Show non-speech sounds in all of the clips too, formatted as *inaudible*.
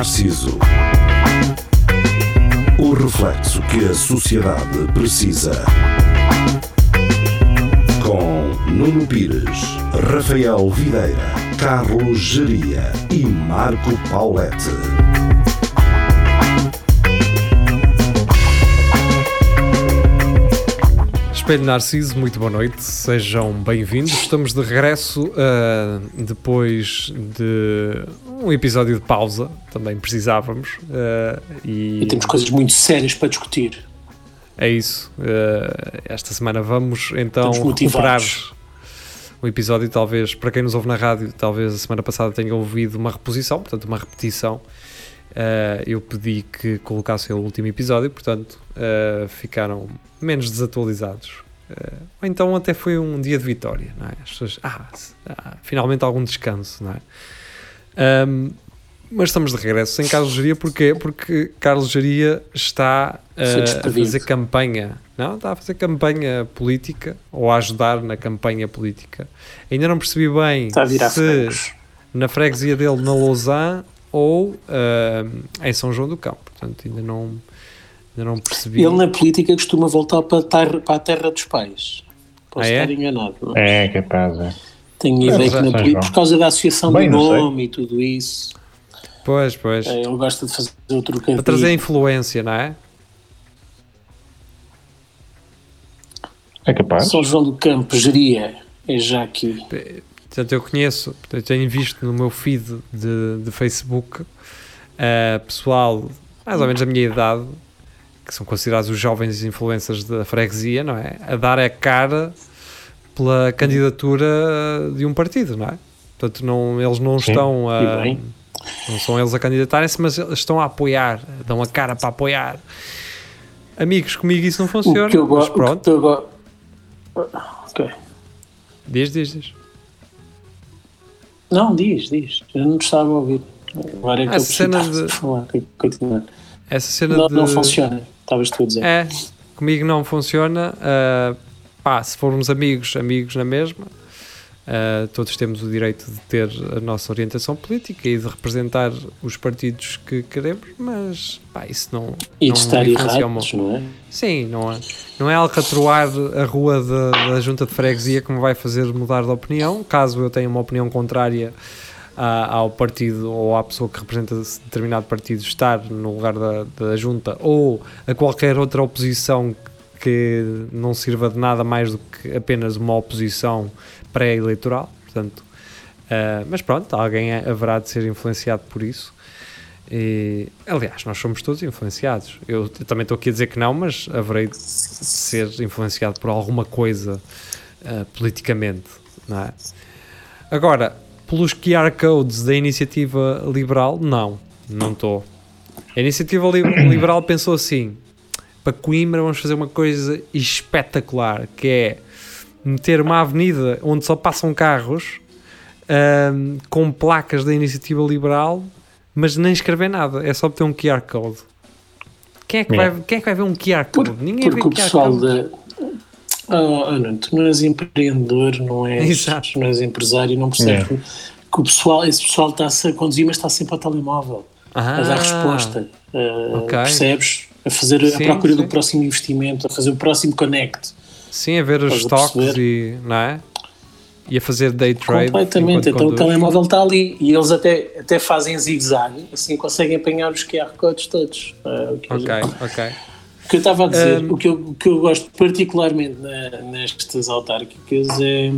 Narciso. O reflexo que a sociedade precisa. Com Nuno Pires, Rafael Videira, Carlos Geria e Marco Paulette. Espelho Narciso, muito boa noite, sejam bem-vindos. Estamos de regresso uh, depois de um episódio de pausa, também precisávamos. Uh, e... e... temos coisas muito sérias para discutir. É isso. Uh, esta semana vamos então recuperar o episódio. Talvez, para quem nos ouve na rádio, talvez a semana passada tenha ouvido uma reposição, portanto, uma repetição. eu pedi que colocassem o último episódio, portanto, ficaram menos desatualizados. Uh, ou então até foi um dia de vitória, não é? As pessoas, ah, ah finalmente algum descanso, não é? Um, mas estamos de regresso sem Carlos Geria, porquê? Porque Carlos Geria está uh, a fazer campanha, não? Está a fazer campanha política, ou a ajudar na campanha política. Ainda não percebi bem se na freguesia dele na Lausanne ou uh, em São João do Campo, portanto ainda não Ainda não percebi. Ele na política costuma voltar para a terra, para a terra dos pais. Posso ah, é? estar enganado. Mas... É, capaz, é. Tenho é, ideia que na política, por causa da associação Bem, do nome e tudo isso. Pois, pois. É, ele gosta de fazer o trocadilho. Para trazer influência, não é? É capaz. São João do Campo, geria, é já aqui. Portanto, eu conheço, eu tenho visto no meu feed de, de Facebook uh, pessoal mais ou menos da minha idade que são considerados os jovens influências da freguesia, não é? A dar a cara pela candidatura de um partido, não é? Portanto, não, eles não Sim, estão a. Não são eles a candidatarem-se, mas estão a apoiar, dão a cara para apoiar. Amigos, comigo isso não funciona. O que eu gosto. Pronto. Go... Ok. Diz, diz, diz. Não, diz, diz. Eu não estava a ouvir. Agora é que Essa eu cena de... falar. Continuar. Essa cena não, de... não funciona estavas tu a dizer. É, comigo não funciona. Uh, pá, se formos amigos, amigos na mesma. Uh, todos temos o direito de ter a nossa orientação política e de representar os partidos que queremos, mas pá, isso não. E não de estar errados, não é? Sim, não é, não é alcatroar a rua da, da junta de freguesia que me vai fazer mudar de opinião. Caso eu tenha uma opinião contrária ao partido ou à pessoa que representa determinado partido estar no lugar da, da junta ou a qualquer outra oposição que não sirva de nada mais do que apenas uma oposição pré-eleitoral, portanto, uh, mas pronto, alguém haverá de ser influenciado por isso. E, aliás, nós somos todos influenciados. Eu, eu também estou aqui a dizer que não, mas haverei de ser influenciado por alguma coisa uh, politicamente, não é? Agora, pelos QR codes da iniciativa liberal, não, não estou. A iniciativa liberal pensou assim: para Coimbra vamos fazer uma coisa espetacular, que é meter uma avenida onde só passam carros um, com placas da iniciativa liberal, mas nem escrever nada, é só ter um QR code. Quem é que, vai, quem é que vai ver um QR code? Por, Ninguém porque vê o pessoal code. Oh, não, tu não és empreendedor, não *laughs* és, não és empresário, não percebes é. que o pessoal, esse pessoal está-se a conduzir, mas está sempre ao telemóvel ah, a dar resposta. Uh, okay. Percebes? A fazer sim, a procura sim. do próximo investimento, a fazer o próximo connect. Sim, a ver os estoques e, não é? E a fazer day trade. Completamente, então conduz. o telemóvel está ali e eles até, até fazem zigue-zague, assim conseguem apanhar os QR codes todos. Uh, ok, ok que eu estava a dizer, um, o, que eu, o que eu gosto particularmente na, nestas autárquicas é,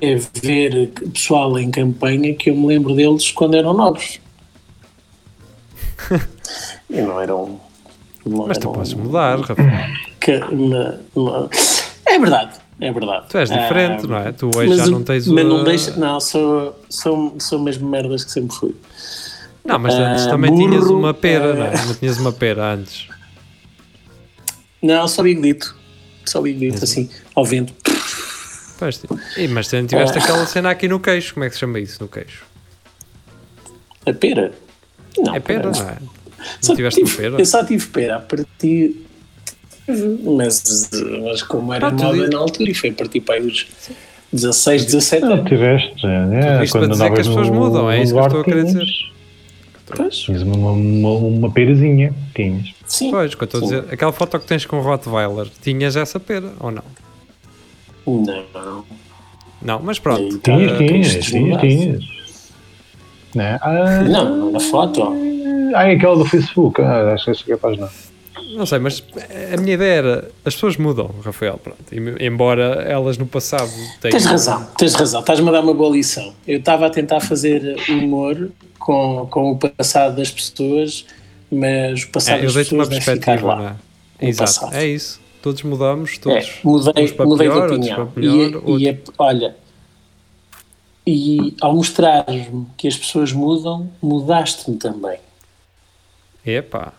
é ver pessoal em campanha que eu me lembro deles quando eram novos. *laughs* e não eram. Não Mas tu podes mudar, Rafael. é verdade, é verdade. Tu és diferente, não é? Tu hoje já não tens mas o. não deixa, não, sou, sou, sou mesmo merdas que sempre fui. Não, mas antes uh, também burro, tinhas uma pera, uh, não é? Não tinhas uma pera antes. Não, só bigodito. Só bigodito, assim, ao vento. Pois, e, mas tiveste uh, aquela cena aqui no queixo, como é que se chama isso no queixo? A pera? Não, é pera, não é? Não tiveste tive, pera? Eu só tive pera a partir. Mas, mas como era moda na altura, e foi a partir para aí dos 16, 17 anos. Não tiveste, é. Isto para dizer que as pessoas mudam, é isso que eu estou a querer dizer. Pois. Tinhas uma, uma, uma perazinha. Tinhas. Sim. Pois, que eu estou a dizer, aquela foto que tens com o Rottweiler, tinhas essa pera ou não? Não. Não, mas pronto. Tinhas, Ah, tinhas, tinhas, tinhas. Né? Ah, Não, na foto. Ah, é aquela do Facebook. Ah, acho que essa capaz não. Não sei, mas a minha ideia era as pessoas mudam, Rafael, pronto. Embora elas no passado tenham. Tens razão, tens razão. Estás-me a dar uma boa lição. Eu estava a tentar fazer humor com, com o passado das pessoas, mas o passado É, eu das uma pessoas deve ficar perspectiva, lá. não é? Exato, passado. é isso. Todos mudamos, É, todos. mudei, uns para mudei pior, de opinião. para melhor, e, e é- olha, e ao mostrar-me que as pessoas mudam, mudaste-me também. Epá.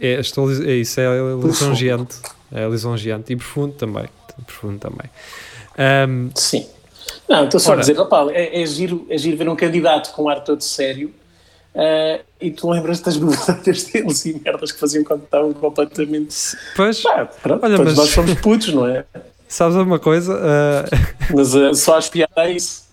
É, estou, é, isso é lisonjeante. É lisonjeante e profundo também. Profundo também. Ahm, Sim. Não, estou só Ora. a dizer, opá, é, é, giro, é giro ver um candidato com um ar todo sério ah, e tu lembras das novidades deles e merdas que faziam quando estavam completamente. pois, Pá, pronto, Olha, mas- nós somos putos, não é? *laughs* sabes uma coisa? Ah, Mas ah, só as piadas é isso.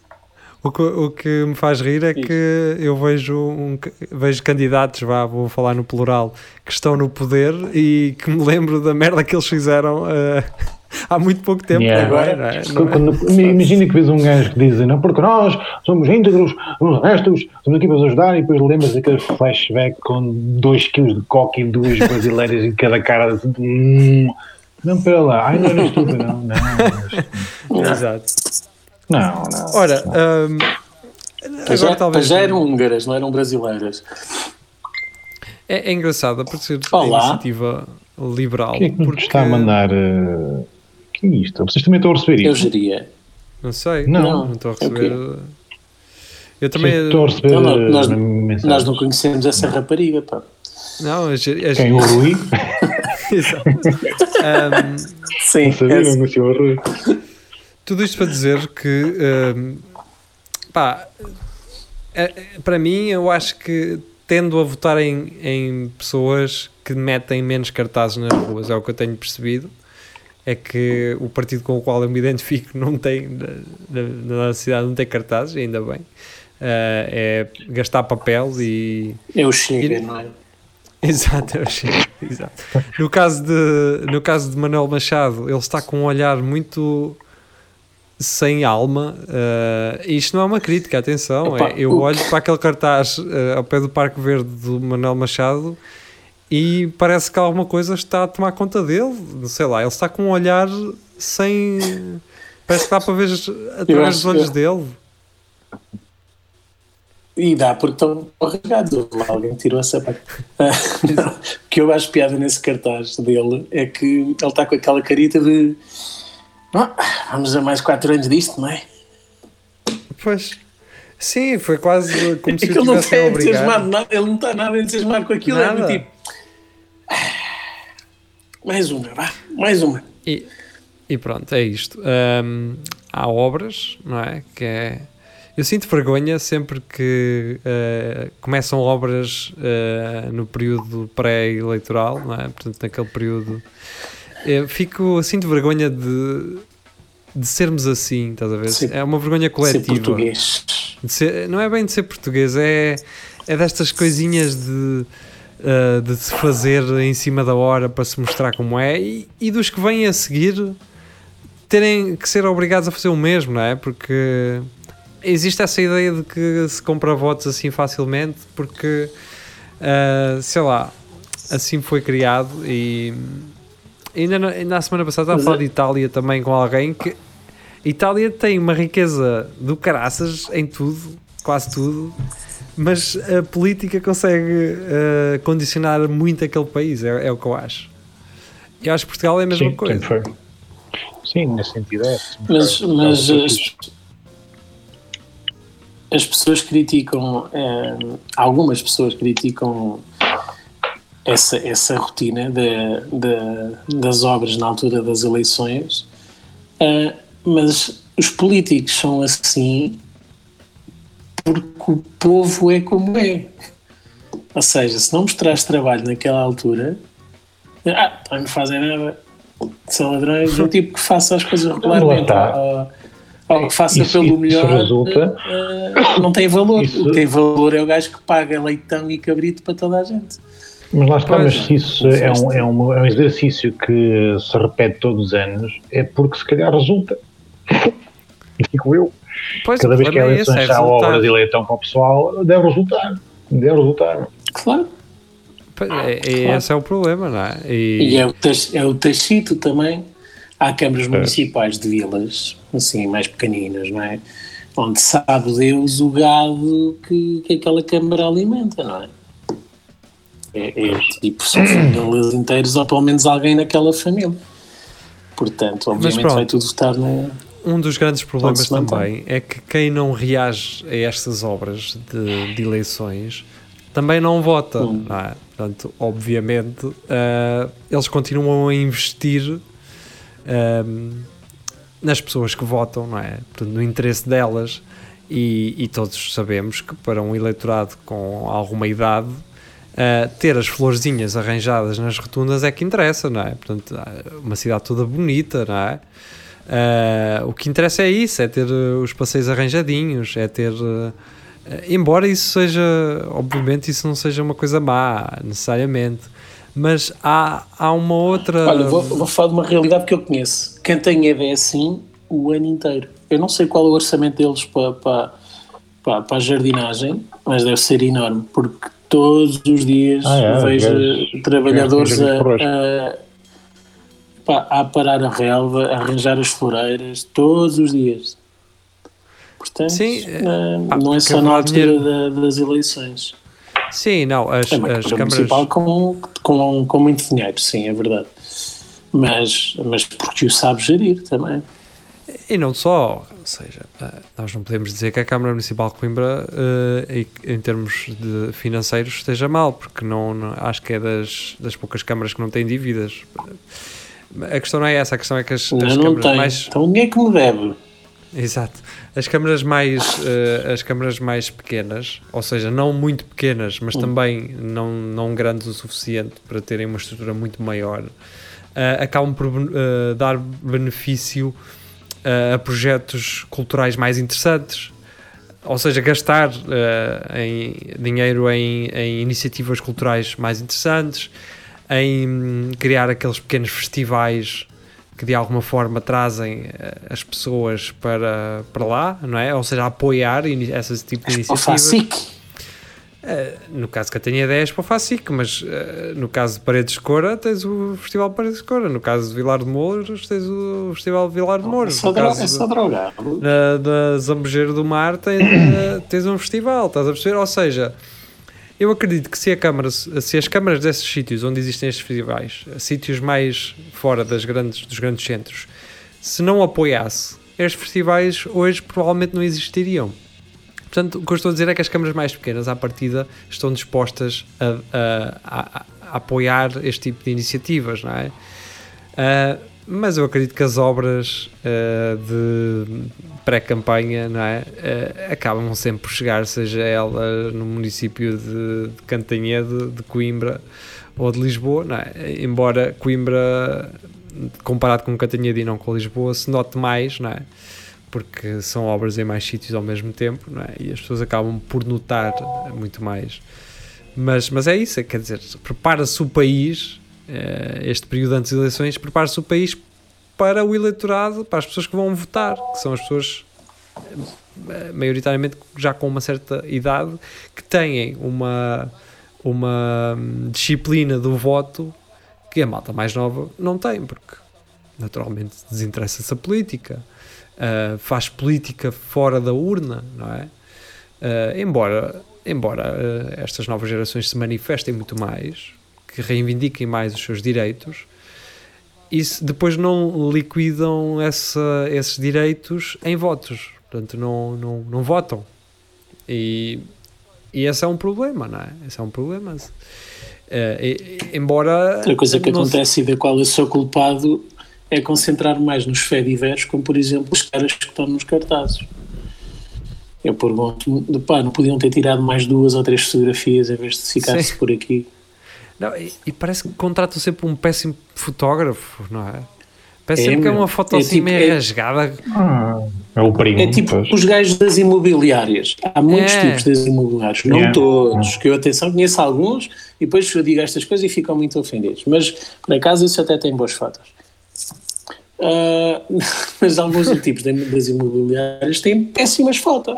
O, que, o que me faz rir é Diz. que eu vejo, um, vejo candidatos, vá, vou falar no plural, que estão no poder e que me lembro da merda que eles fizeram ah, *laughs* há muito pouco tempo. Yeah. Agora, não é? É? Quando- imagina que vês um gajo que diz não, porque nós somos íntegros, somos honestos, estamos aqui para ajudar e depois lembras daquele flashback com 2 kg de coca e duas brasileiras em cada cara. Hum, não, pera lá, ai não era estúpido, não, não, não, *laughs* Exato. Não, não. Ora, ahm, Já, agora talvez. já eram húngaras, não eram brasileiras. É, é engraçado por ser Olá. iniciativa liberal. Quem é que nos porque, está a mandar? eh, que é isto? Vocês também estão a receber Eu isto? geria. Não sei, Não. não, não estou a É receber. Eu também. Estão a receber Não, não, nós- eh? Nós não conhecemos essa rapariga, pá. Não, a, a, Quem? O Rui? *laughs* Exato. Ahm, *laughs* Sim, Não sabia, é- não conhecia o Rui. Tudo isto para dizer que, ahm, pá, é- é- para mim, eu acho que tendo a votar em, em pessoas que metem menos cartazes nas ruas, é o que eu tenho percebido. É que o partido com o qual eu me identifico não tem, na, na, na cidade, não tem cartazes, ainda bem. Ah, é gastar papel e, é o Chega, não é? *laughs* Exato, eu achei. Exato. No caso, de, no caso de Manuel Machado, ele está com um olhar muito sem alma. eh, isto não é uma crítica, atenção. Opa, é, eu olho para aquele cartaz eh, ao pé do Parque Verde do Manuel Machado e parece que alguma coisa está a tomar conta dele. Não sei lá, ele está com um olhar sem. Parece que dá para ver através dos olhos que- dele. E dá, porque estão regados. Alguém tirou essa parte. *laughs* O que eu acho piada nesse cartaz dele é que ele está com aquela carita de. "Ah, vamos a mais 4 anos disto, não é? Pois. Sim, foi quase como É se *laughs* que eu ele não está obrigado. entusiasmado, nada, ele não está nada entusiasmado com aquilo. É Nada. do tipo. "Ah, Mais uma, vá, mais uma. E, e pronto, é isto. Hum, há obras, não é? Que é. Eu sinto vergonha sempre que eh, começam obras eh, no período pré-eleitoral, não é? Portanto, naquele período. Eu fico, sinto vergonha de, de sermos assim, estás a ver? Ser- é uma vergonha Ser coletiva. português. De ser- não é bem de ser português, é, é destas coisinhas de, uh, de se fazer em cima da hora para se mostrar como é e, e dos que vêm a seguir terem que ser obrigados a fazer o mesmo, não é? Porque existe essa ideia de que se compra votos assim facilmente porque, uh, sei lá, assim foi criado e ainda na, ainda na semana passada estava a falar é- de Itália também com alguém que a Itália tem uma riqueza do caraças em tudo, quase tudo, mas a política consegue eh, condicionar muito aquele país, é, é o que eu acho. Eu acho que Portugal é a mesma Sim, coisa. sempre. Sim, nesse sentido é. Mas, mas É, as, as pessoas criticam, eh, algumas pessoas criticam essa, essa rotina de, de- das obras na altura das eleições, eh, mas os políticos são assim porque o povo é como é. Ou seja, se não mostrares trabalho naquela altura, ah, não fazem nada, são ladrões, o tipo que faça as coisas regularmente Ou que faça isso, pelo melhor, resulta, uh, não tem valor. Isso, o que tem valor é o gajo que paga leitão e cabrito para toda a gente. Mas lá está, mas se isso é um, é, um, é um exercício que se repete todos os anos, é porque se calhar resulta. *laughs* E fico eu. Pois, Cada vez que há é eleições é há obras de leitão para o pessoal, deve resultar. Deve resultar. Claro. É, é, claro. Esse é o problema, não é? E, e é, o, é o tecido também. Há câmaras é. municipais de vilas, assim, mais pequeninas, não é? Onde sabe Deus o gado que, que aquela câmara alimenta, não é? É, é tipo, são famílias inteiras, ou pelo menos alguém naquela família. Portanto, obviamente vai tudo estar na. Um dos grandes problemas também é que quem não reage a estas obras de, de eleições também não vota. Hum. Não é? Portanto, obviamente, uh, eles continuam a investir uh, nas pessoas que votam, não é? Portanto, no interesse delas. E, e, todos sabemos que para um eleitorado com alguma idade, uh, ter as florzinhas arranjadas nas rotundas é que interessa, não é? Portanto, uma cidade toda bonita, não é? Uh, o que interessa é isso, é ter os passeios arranjadinhos, é ter uh, eh, embora isso seja, obviamente, isso não seja uma coisa má, necessariamente, mas há, há uma outra. Olha, vou, vou falar de uma realidade que eu conheço. Quem tem EV é assim o ano inteiro. Eu não sei qual é o orçamento deles para, para, para, para a jardinagem, mas deve ser enorme, porque todos os dias ah, é, vejo trabalhadores a, a, a, a parar a relva, a arranjar as floreiras, todos os dias Portanto, Sim, uh, pá, não é só na altura da, das eleições. Sim, não, as, é as câmaras... municipal com, com, com muito dinheiro, sim, é verdade. Mas, mas porque o sabe gerir também. E não só, ou seja, eh, nós não podemos dizer que a Câmara Municipal de Coimbra, uh, em termos de financeiros, esteja mal, porque não, não, acho que é das, das poucas câmaras que não têm dívidas. A questão não é essa, a questão é que as, não, as não câmaras tem. mais. Então ninguém que me deve. Exato. As câmaras mais uh, as câmaras mais pequenas, ou seja, não muito pequenas, mas uhum. também não, não grandes o suficiente para terem uma estrutura muito maior, uh, acabam por uh, dar benefício a projetos culturais mais interessantes. Ou seja, gastar em dinheiro em, em iniciativas culturais mais interessantes, em criar aqueles pequenos festivais que de alguma forma trazem as pessoas para, para lá, não é? Ou seja, apoiar essas tipo de iniciativas. Uh, no caso que eu tenho ideias para o FACIC, mas uh, no caso de Paredes de Cora tens o Festival Paredes de Cora, no caso de Vilar de Mouros tens o Festival Vilar de Mouros. É só, dro é só drogado. Na, da Zambujeiro do Mar tens, uh, tens um festival, estás a perceber? Ou seja, eu acredito que se, câmara, se as câmaras desses sítios onde existem estes festivais, sítios mais fora das grandes, dos grandes centros, se não apoiasse, estes festivais hoje provavelmente não existiriam. Portanto, o que eu estou a dizer é que as câmaras mais pequenas, à partida, estão dispostas a, a, a, a apoiar este tipo de iniciativas, não é? Uh, mas eu acredito que as obras uh, de pré-campanha não é? Uh, acabam sempre por chegar, seja ela no município de, de Cantanhede, de Coimbra ou de Lisboa, é? embora Coimbra, comparado com Cantanhede e não com Lisboa, se note mais, não é? Porque são obras em mais sítios ao mesmo tempo não é? e as pessoas acabam por notar muito mais. Mas, mas é isso, é, quer dizer, prepara-se o país eh, este período antes das eleições, prepara-se o país para o eleitorado, para as pessoas que vão votar, que são as pessoas eh, maioritariamente já com uma certa idade, que têm uma, uma disciplina do voto que a malta mais nova não tem, porque naturalmente desinteressa-se a política, uh, faz política fora da urna, não é? Uh, embora embora uh, estas novas gerações se manifestem muito mais, que reivindiquem mais os seus direitos e depois não liquidam essa, esses direitos em votos. Portanto, não, não, não votam. E, e esse é um problema, não é? Esse é um problema. Uh, embora. Outra coisa que acontece e da qual eu sou culpado é concentrar mais nos fediveres, como por exemplo os caras que estão nos cartazes. Eu pergunto, pá, não podiam ter tirado mais duas ou três fotografias em vez de ficar-se por aqui. Não, e, e, parece que contratam sempre um péssimo fotógrafo, não é? Parece é, sempre que é uma foto é assim tipo, meio é, rasgada. Ah, É o primo. É tipo pois. os gajos das imobiliárias. Há muitos É. tipos das imobiliárias, não É. todos. Que eu, atenção, conheço alguns e depois eu digo estas coisas e ficam muito ofendidos. Mas, por acaso, isso até tem boas fotos. Ah, *laughs* mas alguns *laughs* tipos das imobiliárias têm péssimas fotos.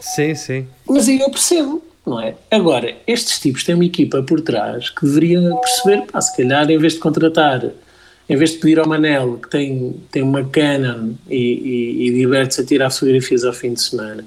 Sim, sim. Mas aí eu percebo, não é? Agora, estes tipos têm uma equipa por trás que deveria perceber, pá, se calhar em vez de contratar, em vez de pedir ao Manel que tem, tem uma Canon e, e, e diverte-se a tirar fotografias ao fim de semana,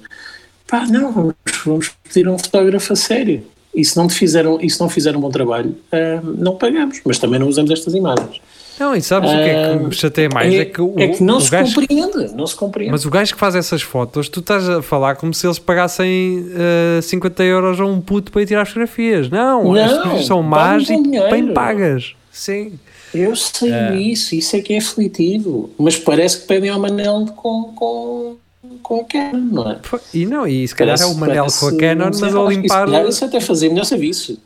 pá, não, vamos, vamos pedir a um fotógrafo a sério. E se não fizeram, e se não fizeram um bom trabalho, ah, não pagamos, mas também não usamos estas imagens. Não, e sabes o que é que Ah, me chateia mais? É, que o, é que não o se gajo, compreende, não se compreende. Mas o gajo que faz essas fotos, tu estás a falar como se eles pagassem eh, 50 euros a um puto para ir tirar fotografias. Não, Não, as fotografias são más e dinheiro. bem pagas. Sim. Eu sei isso, isso é que é aflitivo. Mas parece que pedem ao Manel com, com, com a Canon, não é? E não, e se calhar é o Manel com a Parece- Canon, mas a acho que limpar. Se calhar isso até fazer melhor serviço.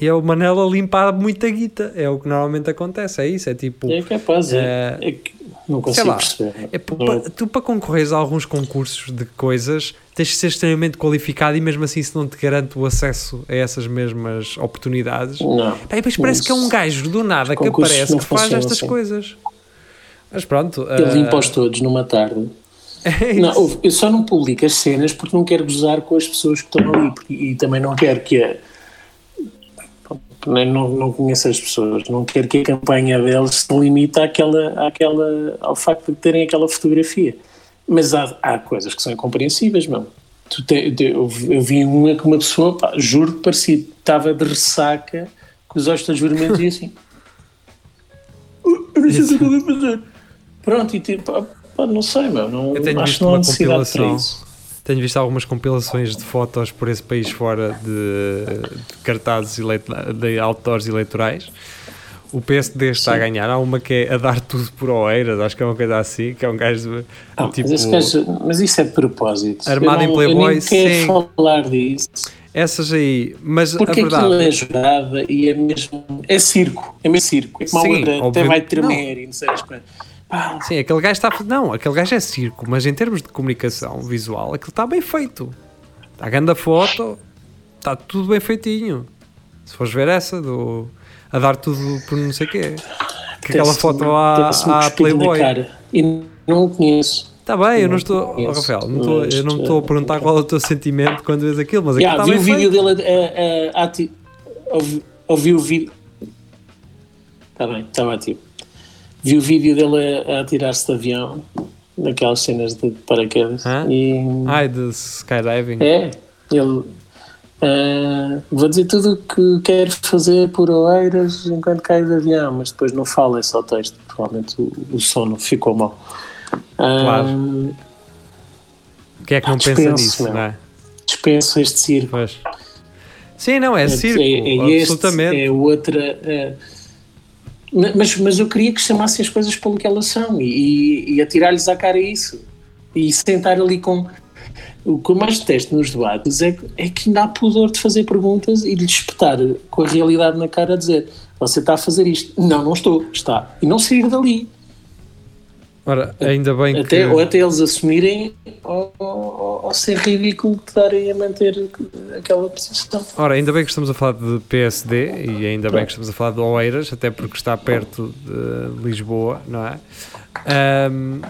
E é o Manel a limpar muita guita. É o que normalmente acontece. É isso. É tipo. É capaz, é, Eh, é que não Sei consigo lá, perceber. é, Não- pa- tu para concorreres a alguns concursos de coisas tens de ser extremamente qualificado e mesmo assim isso não te garante o acesso a essas mesmas oportunidades. Não. Pá, depois parece que é um gajo do nada que aparece que faz estas assim. coisas. Mas pronto. Ele ah, limpa-os todos numa tarde. *laughs* é Não, eu só não publico as cenas porque não quero gozar com as pessoas que estão ali porque- e também não quero que a. Nem- Não, não conheço as pessoas, não quero que a campanha deles se limite àquela, àquela, ao facto de terem aquela fotografia. Mas há, há coisas que são incompreensíveis, meu. Tu te- te- eu, vi- eu vi uma que uma pessoa, pá, juro que parecia, estava de ressaca, com os olhos todos vermelhos e assim. "Uh, Eu não sei o que eu vou fazer. Pronto, e tipo, pá, pá, não sei, meu. Não, Eu tenho acho que não há uma necessidade para isso. Tenho visto algumas compilações de fotos por esse país fora de, de cartazes de outdoors eleitorais. O PSD está a ganhar. Há uma que é a dar tudo por Oeiras, acho que é uma coisa assim, que é um gajo Ah, tipo. mas, gajo- mas isso é de propósito. Armado em não- Playboy, Eu nem quero sim. falar disso. Essas aí, mas Porque a verdade. aquilo é jurada e é mesmo. É circo. É mesmo circo. É como a Sim, outra, até vai tremer e não sei as coisas. Pá, Sim, aquele gajo está. Não, aquele gajo é circo, mas em termos de comunicação visual, aquilo está bem feito. Está a grande foto, está tudo bem feitinho. Se fores ver essa, do, a dar tudo por não sei o quê. Que aquela foto à, apetece-me à Playboy. E não o conheço. Está bem, eu não Não estou. Oh, Rafael, não estou, eu não estou a perguntar qual é o teu sentimento quando vês aquilo, mas aquilo Yeah, está vi bem o vídeo feito. dele a, a, a, ati- ouvi, ouvi o vídeo. Está bem, estava ativo. Vi o vídeo dele a, a atirar-se de avião, daquelas cenas de paraquedas. E, Ai, de skydiving. É, ele. ah, vou dizer tudo o que quero fazer por Oeiras enquanto caio de avião, mas depois não fala, é só texto. Provavelmente o, o sono ficou mal. Ah, Claro. Quem é que não pensa dispenso, nisso, meu. não é? Dispenso este circo. Pois. Sim, não, é, circo, é, é este, absolutamente. é outra. é, mas, mas eu queria que chamassem as coisas pelo que elas são e, e atirar-lhes à cara isso. E sentar ali com. O que eu mais detesto nos debates é, é que ainda há pudor de fazer perguntas e de lhes espetar com a realidade na cara a dizer você está a fazer isto. Não, não estou. Está. E não sair dali. Ora, ainda bem Até, que. Ou até eles assumirem ou, ou, ou ser ridículo estarem a manter aquela posição. Ora, ainda bem que estamos a falar de PSD e ainda bem que estamos a falar de Oeiras, até porque está perto de Lisboa, não é? Ahm,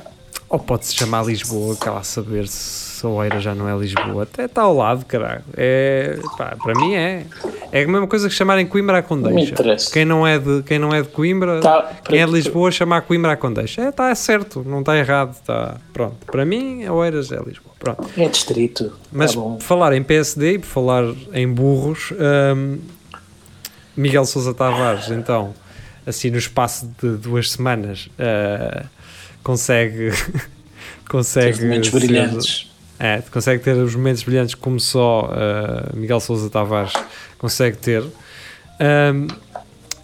ou pode-se chamar Lisboa, que lá saber se Oeiras já não é Lisboa. Até está ao lado, caralho. É, pá, para mim é. É a mesma coisa que chamarem Coimbra me Condeixa. Quem não é de, quem não é de Coimbra, Tá, quem é de Lisboa, chamar Coimbra à Condeixa. É, está certo, não está errado. Está, pronto. Para mim, Oeiras é Lisboa. Pronto. É distrito. Mas Tá por falar em PSD e por falar em burros, hum, Miguel Sousa Tavares, então, assim no espaço de duas semanas, ah, consegue. *laughs* consegue. Momentos ser- brilhantes. É, consegue ter os momentos brilhantes como só ah, Miguel Sousa Tavares consegue ter. Hum,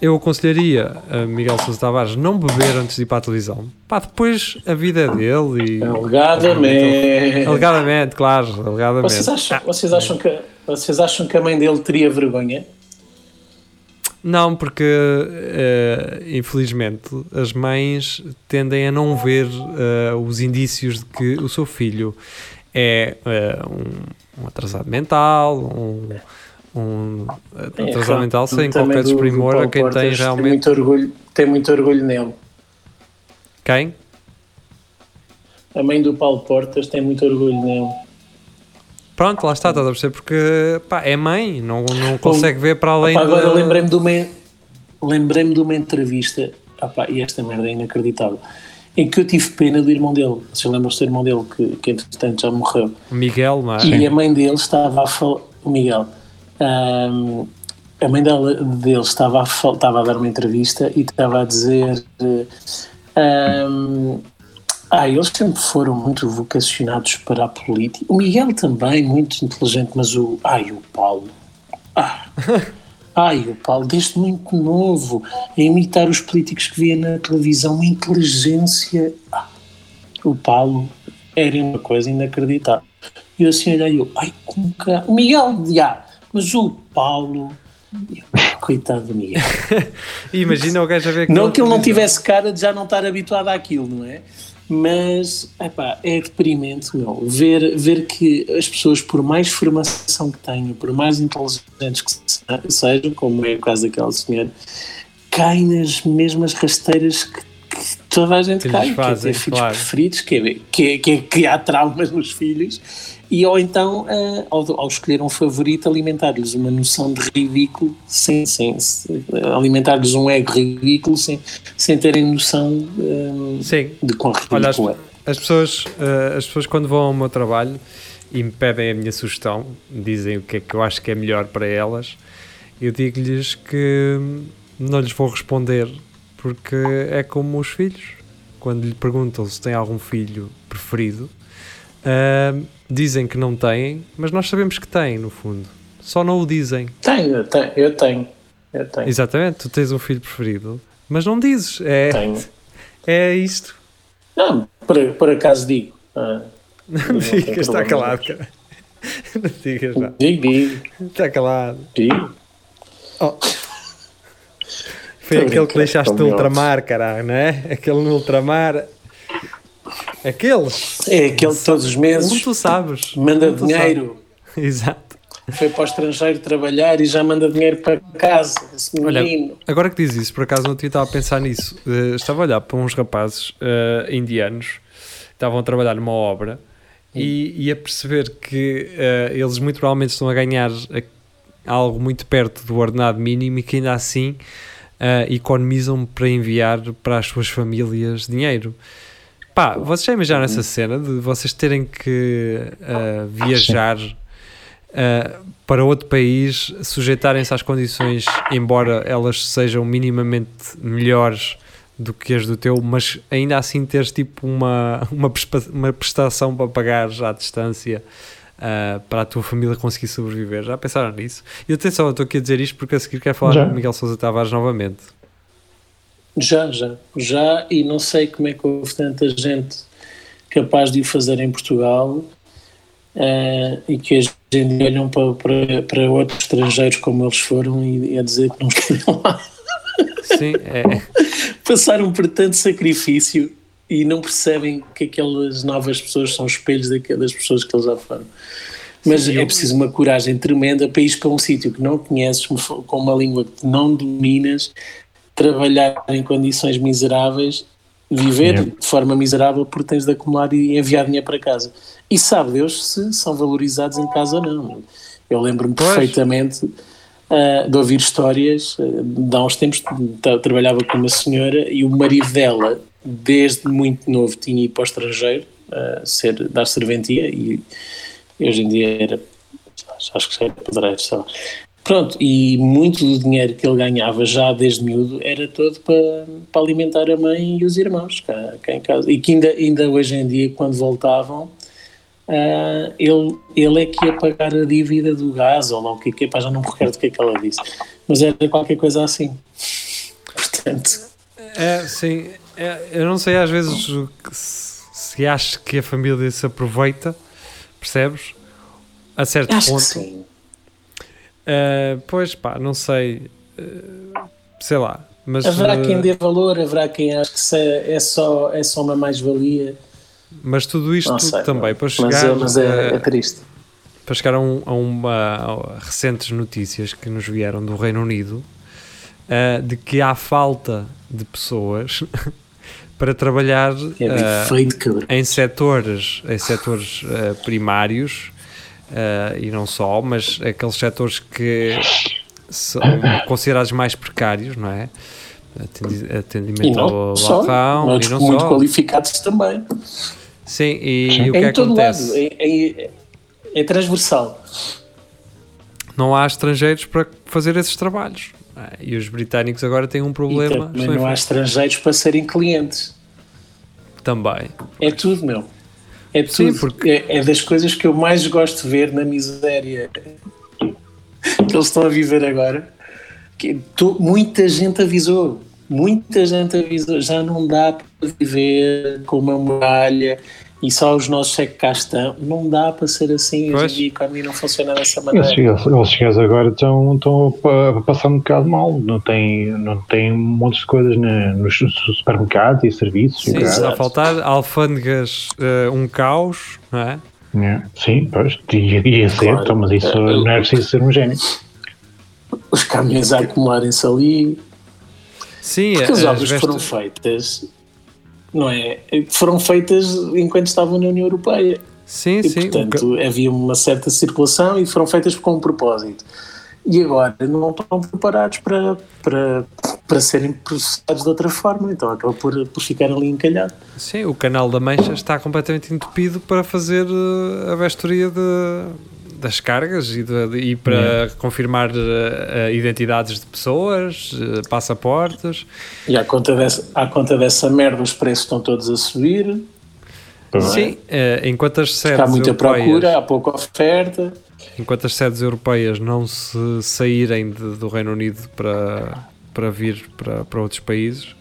eu aconselharia a Miguel Sousa Tavares não beber antes de ir para a televisão. Pá, depois a vida é dele e. Alegadamente. Alegadamente, claro, alegadamente. Vocês acham, vocês, acham que, vocês acham que a mãe dele teria vergonha? Não, porque uh, infelizmente as mães tendem a não ver uh, os indícios de que o seu filho é uh, um, um, atrasado mental, um, um é, atrasado é, mental sem qualquer desprimor a quem Portas tem realmente. Tem muito, orgulho, tem muito orgulho nele. Quem? A mãe do Paulo Portas tem muito orgulho nele. Pronto, lá está, estás a perceber? Porque pá, é mãe, não, não consegue ver para além opa, Agora lembrei-me de uma, lembrei de uma entrevista, opa, e esta merda é inacreditável, em que eu tive pena do irmão dele. Vocês lembram-se do irmão dele, que, que entretanto já morreu? O Miguel, mas... E a mãe dele estava a falar. O Miguel. Um, a mãe dele, dele estava, a, estava a dar uma entrevista e estava a dizer. Um, ah, eles sempre foram muito vocacionados para a política. O Miguel também, muito inteligente, mas o. Ai, o Paulo. Ah. *laughs* Ai, o Paulo, desde muito novo, a imitar os políticos que via na televisão, uma inteligência. Ah, o Paulo era uma coisa inacreditável. E eu assim olhei, eu, ai, como que. O Miguel, já, mas o Paulo. Coitado do Miguel. *laughs* Imagina o gajo a ver que. Não que ele não tivesse cara de já não estar habituado àquilo, não é? Mas epá, é deprimente meu, ver, ver que as pessoas, por mais formação que tenham, por mais inteligentes que sejam, como é o caso daquela senhora, caem nas mesmas rasteiras que, que toda a gente cai, fazem, que é filhos claro. preferidos, que, é, que, é, que, é, que há traumas nos filhos e ou então, uh, ao, ao, escolher um favorito, alimentar-lhes uma noção de ridículo, sem, sem, alimentar-lhes um ego ridículo, sem, sem terem noção uh, de quão ridículo Olha, as, é. As pessoas, uh, as pessoas, quando vão ao meu trabalho e me pedem a minha sugestão, dizem o que é que eu acho que é melhor para elas, eu digo-lhes que não lhes vou responder, porque é como os filhos. Quando lhe perguntam se tem algum filho preferido, Uh, dizem que não têm, mas nós sabemos que têm, no fundo. Só não o dizem. Tenho, eu tenho, eu tenho. Eu tenho. Exatamente, tu tens um filho preferido, mas não dizes. É, tenho. *laughs* É isto. Não, por, por acaso digo. Ah, não, digas, está calado, cara. *laughs* Não digas não. Digo, digo. Está calado. Digo. Oh. Foi aquele que deixaste no ultramar, caralho, não é? Aquele no ultramar Aqueles? É aquele que todos os meses. Um tu sabes. Manda um dinheiro. *laughs* Exato. Foi para o estrangeiro trabalhar e já manda dinheiro para casa. Esse menino. Olha, agora que diz isso, por acaso não tinha estava a pensar nisso. Uh, estava a olhar para uns rapazes uh, indianos estavam a trabalhar numa obra e, e, a perceber que uh, eles muito provavelmente estão a ganhar algo muito perto do ordenado mínimo e que ainda assim economizam para enviar para as suas famílias dinheiro. Pá, vocês já imaginaram essa cena de vocês terem que uh, viajar uh, para outro país, sujeitarem-se às condições, embora elas sejam minimamente melhores do que as do teu, mas ainda assim teres tipo uma, uma, uma prestação para pagar à distância uh, para a tua família conseguir sobreviver. Já pensaram nisso? E atenção, eu estou aqui a dizer isto porque a seguir quero falar já. com Miguel Sousa Tavares novamente. Já, já, já, e não sei como é que houve tanta gente capaz de o fazer em Portugal uh, e que hoje em dia olham para, para, para, outros estrangeiros como eles foram e, e a dizer que não querem lá. Sim, é. *laughs* Passaram por tanto sacrifício e não percebem que aquelas novas pessoas são espelhos daquelas pessoas que eles já foram. Mas Sim, é eu... preciso uma coragem tremenda para ir para um sítio que não conheces, com uma língua que não dominas, trabalhar em condições miseráveis, viver yeah. de forma miserável porque tens de acumular e enviar dinheiro para casa. E sabe Deus se são valorizados em casa ou não. Eu lembro-me perfeitamente uh, de ouvir histórias, uh, de há uns tempos trabalhava com uma senhora e o marido dela, desde muito novo, tinha ido para o estrangeiro uh, ser, dar serventia e, hoje em dia era acho que já era pedreiro, sei lá. Pronto, e muito do dinheiro que ele ganhava já desde miúdo era todo para, para alimentar a mãe e os irmãos cá, cá em casa. E que ainda, ainda hoje em dia, quando voltavam, uh, ele, ele é que ia pagar a dívida do gás, ou lá o que é que é, pá, já não me recordo o que é que ela disse. Mas era qualquer coisa assim. Portanto. É, sim. É, eu não sei às vezes se acha que a família se aproveita, percebes? A certo Acho ponto. Uh, pois pá, não sei. sei lá. Mas, haverá quem dê valor, haverá quem ache que é, é, só, é só uma mais-valia. Mas tudo isto sei, também não. para chegar. Mas, é, mas é, é triste para chegar a, um, a uma a recentes notícias que nos vieram do Reino Unido uh, de que há falta de pessoas *laughs* para trabalhar é uh, feito, em setores em setores uh, e não só, mas aqueles setores que são considerados mais precários, não é? Atendimento ao balcão, e não muito só. qualificados também. Sim, e, e o que acontece? Lado, em, é transversal. Não há estrangeiros para fazer esses trabalhos. Ah, e os britânicos agora têm um problema. E não há estrangeiros para serem clientes. Também. É tudo, meu. É tudo. Sim, porque... é, é das coisas que eu mais gosto de ver na miséria *laughs* que eles estão a viver agora. Que muita gente avisou. Muita gente avisou. Já não dá para viver com uma muralha e só os nossos é que cá estão. Não dá para ser assim, pois. hoje a economia não funciona dessa maneira. Eles, eles agora estão, estão a passar um bocado mal, não tem, não tem um monte de coisas na, nos supermercados e serviços. Sim, está a faltar alfândegas, uh, um caos, não é? é sim, pois, ia, ia ser, claro. então, mas isso uh, não é preciso ser um gênio. Os caminhões a acumularem-se ali. Sim, Porque as obras foram feitas não é? Foram feitas enquanto estavam na União Europeia. Sim, e, sim. Portanto, havia uma certa circulação e foram feitas com um propósito. E agora não estão preparados para, para, para serem processados de outra forma, então acabam por, por ficar ali encalhado. Sim, o canal da Mancha está completamente entupido para fazer eh, a vestoria de, das cargas e, de, de, e para confirmar uh, identidades de pessoas, uh, passaportes. E à conta, dessa, à conta dessa merda, os preços estão todos a subir. Sim, uh, enquanto as sedes. Há muita europeias, procura, há pouca oferta. Enquanto as sedes europeias não se saírem de, do Reino Unido para, para vir para, para outros países,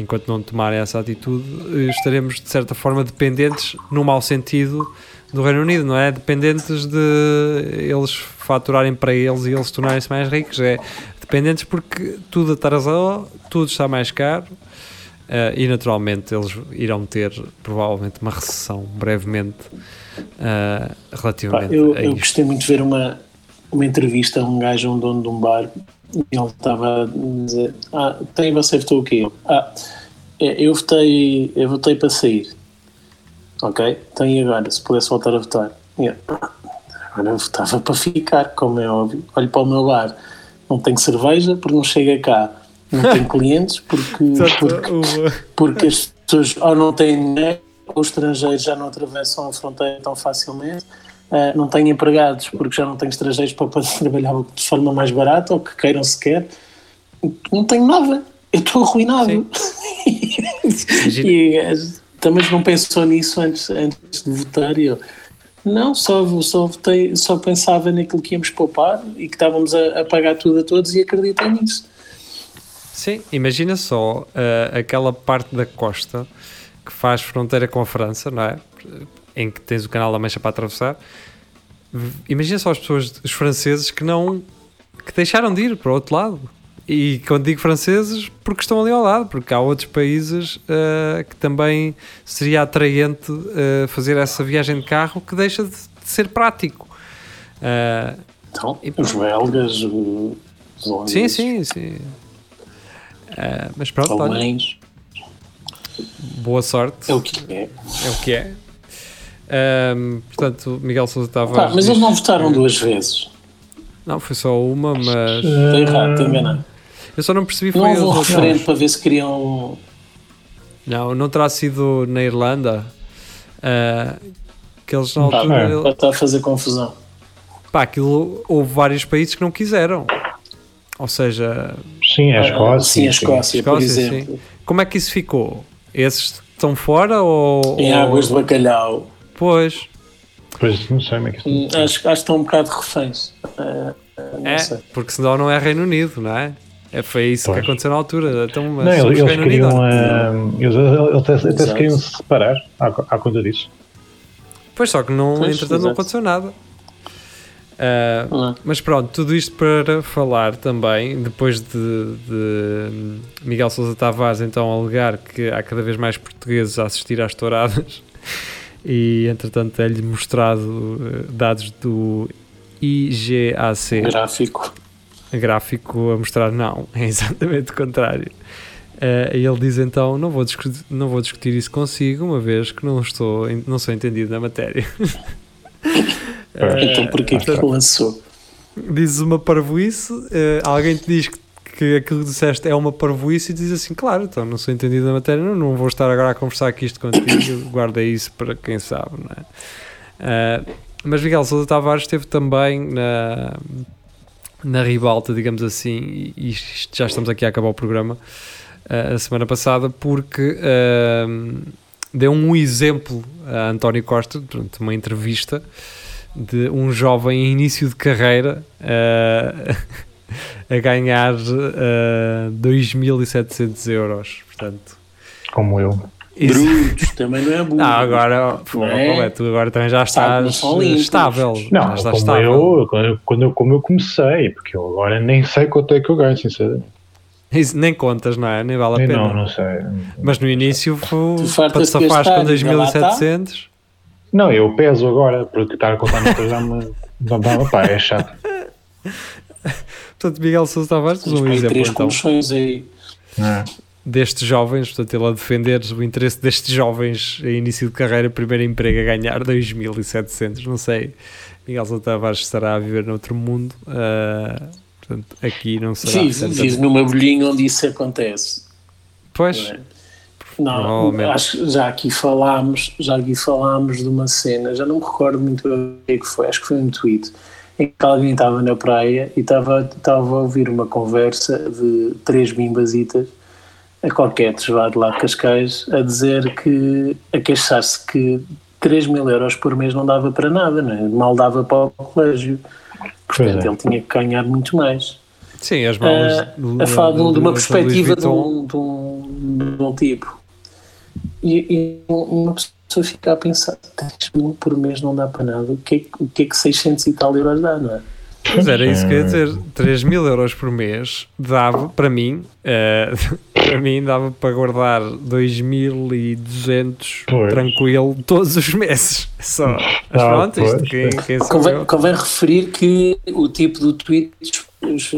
enquanto não tomarem essa atitude, estaremos de certa forma dependentes, no mau sentido, do Reino Unido, não é? Dependentes de eles faturarem para eles e eles tornarem-se mais ricos. É dependentes porque tudo atrasou, tudo está mais caro uh, e naturalmente eles irão ter provavelmente uma recessão brevemente uh, relativamente eu, a eu gostei muito de ver uma, uma entrevista a um gajo, um dono de um bar e ele estava a dizer ah, tem você votou o quê? Ah, é, eu votei, eu votei para sair Ok? Então e agora? Se pudesse voltar a votar? Agora eu votava *laughs* para ficar, como é óbvio. Olho para o meu bar, não tenho cerveja porque não chega cá. Não tenho *laughs* clientes porque, porque, porque as pessoas ou não têm dinheiro ou os estrangeiros já não atravessam a fronteira tão facilmente. Uh, não tenho empregados porque já não tenho estrangeiros para poder *laughs* trabalhar de forma mais barata ou que queiram sequer. Não tenho nada. Eu estou arruinado. e, também não pensou nisso antes, antes de votar e eu não, só, só, votei, só pensava naquilo que íamos poupar e que estávamos a, a pagar tudo a todos e acreditei nisso. Sim, imagina só uh, aquela parte da costa que faz fronteira com a França, não é? Em que tens o canal da Mancha para atravessar. Imagina só as pessoas, os franceses que não que deixaram de ir para o outro lado e quando digo franceses, porque estão ali ao lado, porque há outros países uh, que também seria atraente uh, fazer essa viagem de carro que deixa de, de ser prático. Uh, então, e, os belgas, os holandeses. Sim, sim, sim. mas pronto, Alemães. boa sorte. É o que é. É o que é. Um, portanto, Miguel Sousa estava. Pá, mas eles não votaram duas vezes. Não, foi só uma, mas. Estou errado, estou enganado. Eu só não percebi foi Não houve um referendo para ver se queriam. Não, não terá sido na Irlanda. Uh, que eles na altura. Pá, ele... Está a fazer confusão. Pá, aquilo houve vários países que não quiseram. Ou seja. Sim, a Escócia. sim, a Escócia, por exemplo. Sim. Como é que isso ficou? Esses estão fora ou. Em ou... águas de bacalhau. Pois. Pois não sei como é que isso. Hum, acho, acho que estão um bocado reféns. Uh, é, sei. porque senão não é Reino Unido, não é? É, foi isso pois. que aconteceu na altura. Então, não, eles, eles queriam, uh, eles, até se queriam se separar à, à conta disso. Pois só que não, pois, entretanto exato. não aconteceu nada. Uh, mas pronto, tudo isto para falar também, depois de, de, Miguel Sousa Tavares então alegar que há cada vez mais portugueses a assistir às touradas *laughs* e entretanto é-lhe mostrado eh, dados do IGAC gráfico gráfico a mostrar não, *laughs* é exatamente o contrário. Uh, e ele diz então: não vou, discutir, não vou discutir isso consigo, uma vez que não, estou, não sou entendido na matéria. *laughs* então, porquê uh, que ele lançou? Dizes uma parvoíce, uh, alguém te diz que, que aquilo que disseste é uma parvoíce e diz assim: claro, então não sou entendido na matéria, não, não vou estar agora a conversar aqui isto contigo, *coughs* guarda isso para quem sabe, não é? mas Miguel Sousa Tavares esteve também na, na ribalta, digamos assim, e isto, já estamos aqui a acabar o programa uh, a semana passada, porque uh, deu um exemplo a António Costa, durante uma entrevista, de um jovem em início de carreira uh, *laughs* a ganhar uh, 2.700 euros. Portanto, como eu. Brutos, também não é burro. Não, agora, pô, é? tu agora também já estás estável. Não, já estás como, eu, quando, quando eu, como eu comecei, porque eu agora nem sei quanto é que eu ganho, sinceramente. Isso nem contas, não é? Nem vale a pena. Não, não sei. Mas no início foi para te safar com 2.700. Não, eu peso agora, porque estar a contar notas dá-me. Dá pá, é chato. *laughs* Portanto, Miguel Sousa Tavares, um exemplo. Três então. aí. É destes jovens, portanto, ele a defender o interesse destes jovens em início de carreira, primeiro emprego a ganhar 2.700, não sei, Miguel Sousa Tavares estará a viver noutro mundo, uh, portanto, aqui não será. Vive, vive numa bolhinha onde isso acontece. Pois. Não, é? acho que já aqui falámos, já aqui falámos de uma cena, já não me recordo muito o que é foi, acho que foi um tweet em que alguém estava na praia e estava, estava a ouvir uma conversa de três bimbasitas a qualquer desvado lá de Cascais a dizer que, a queixar-se que 3 mil euros por mês não dava para nada, não é? mal dava para o colégio. Portanto, é. ele tinha que ganhar muito mais. Sim, as mãos. Uh, a falar de, de, uma perspectiva de um, de, um, de um, tipo. E, e, uma pessoa fica a pensar: 3 mil por mês não dá para nada, o que, é, o que é que 600 e tal euros dá, não é? Pois era isso que eu ia dizer, 3 mil euros por mês dava, para mim, uh, para mim dava para guardar 2.200 tranquilo todos os meses. Só. Mas ah, pronto, isto quem, quem convém, convém, referir que o tipo do tweet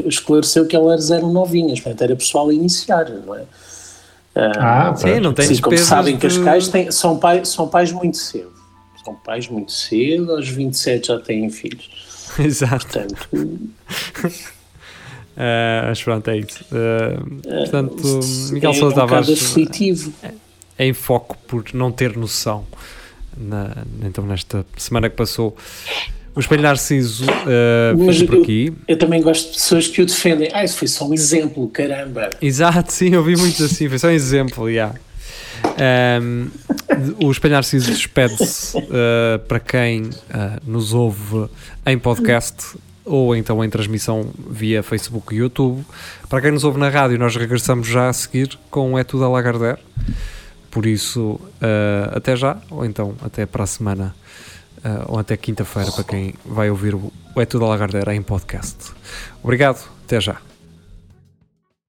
esclareceu que ela era novinhas, portanto era pessoal a iniciar, não é? Ah, sim, não tem sim, Como sabem, de... Cascais tem, são, pai, são pais muito cedo. São pais muito cedo, aos 27 já têm filhos. *laughs* Exato. Portanto, Uh, mas pronto, é isso. Uh, portanto, uh, Miguel é Sousa um Tavares é, em foco por não ter noção. Na, então, nesta semana que passou, o Espelho Narciso uh, mas por aqui. Eu, eu, também gosto de pessoas que o defendem. Ah, isso foi só um exemplo, caramba. Exato, sim, eu vi muito assim, foi só um exemplo, já. Yeah. Um, o Espelho Narciso despede-se uh, para quem uh, nos ouve em podcast ou então em transmissão via Facebook e YouTube. Para quem nos ouve na rádio, nós regressamos já a seguir com É Tudo a Lagardère. Por isso, uh, até já, ou então até para a semana, uh, ou até quinta-feira, para quem vai ouvir o É Tudo a Lagardère em podcast. Obrigado, até já.